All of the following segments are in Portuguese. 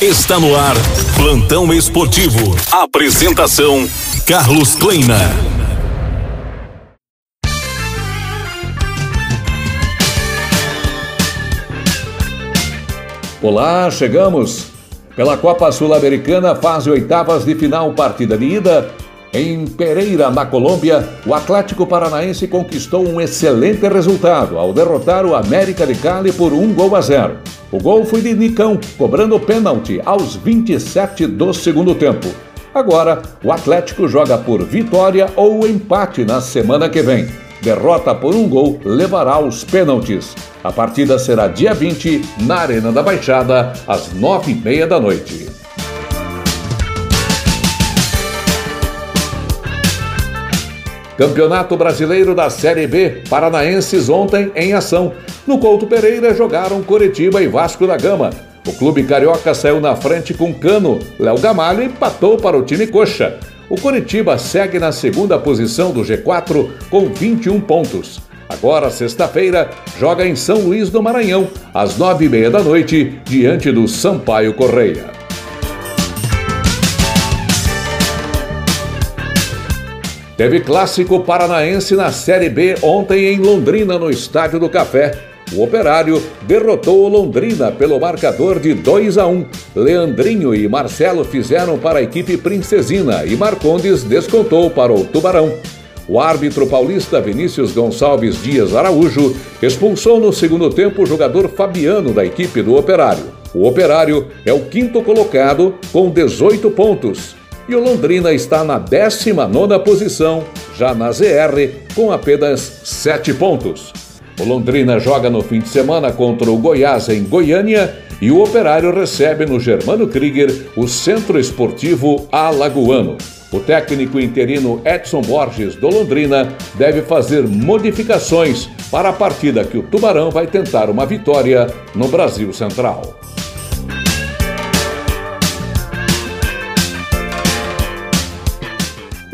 Está no ar, Plantão Esportivo. Apresentação: Carlos Kleina. Olá, chegamos. Pela Copa Sul-Americana, fase oitavas de final, partida de ida. Em Pereira, na Colômbia, o Atlético Paranaense conquistou um excelente resultado ao derrotar o América de Cali por um gol a zero. O gol foi de Nicão, cobrando pênalti aos 27 do segundo tempo. Agora, o Atlético joga por vitória ou empate na semana que vem. Derrota por um gol levará aos pênaltis. A partida será dia 20, na Arena da Baixada, às nove e meia da noite. Campeonato Brasileiro da Série B, Paranaenses ontem em ação. No Couto Pereira jogaram Coritiba e Vasco da Gama. O clube carioca saiu na frente com Cano. Léo Gamalho empatou para o time coxa. O Coritiba segue na segunda posição do G4 com 21 pontos. Agora, sexta-feira, joga em São Luís do Maranhão, às nove e meia da noite, diante do Sampaio Correia. Teve clássico paranaense na Série B ontem em Londrina, no Estádio do Café. O Operário derrotou o Londrina pelo marcador de 2 a 1. Leandrinho e Marcelo fizeram para a equipe princesina e Marcondes descontou para o Tubarão. O árbitro paulista Vinícius Gonçalves Dias Araújo expulsou no segundo tempo o jogador Fabiano da equipe do Operário. O Operário é o quinto colocado com 18 pontos e o Londrina está na 19 posição, já na ZR, com apenas 7 pontos. O Londrina joga no fim de semana contra o Goiás em Goiânia e o Operário recebe no Germano Krieger o Centro Esportivo Alagoano. O técnico interino Edson Borges do Londrina deve fazer modificações para a partida que o Tubarão vai tentar uma vitória no Brasil Central.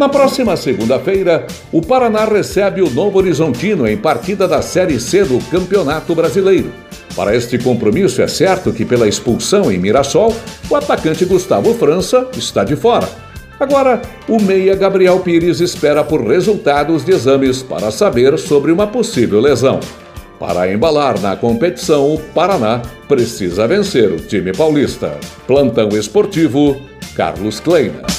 Na próxima segunda-feira, o Paraná recebe o Novo Horizontino em partida da Série C do Campeonato Brasileiro. Para este compromisso, é certo que, pela expulsão em Mirassol, o atacante Gustavo França está de fora. Agora, o meia Gabriel Pires espera por resultados de exames para saber sobre uma possível lesão. Para embalar na competição, o Paraná precisa vencer o time paulista. Plantão esportivo, Carlos Kleina.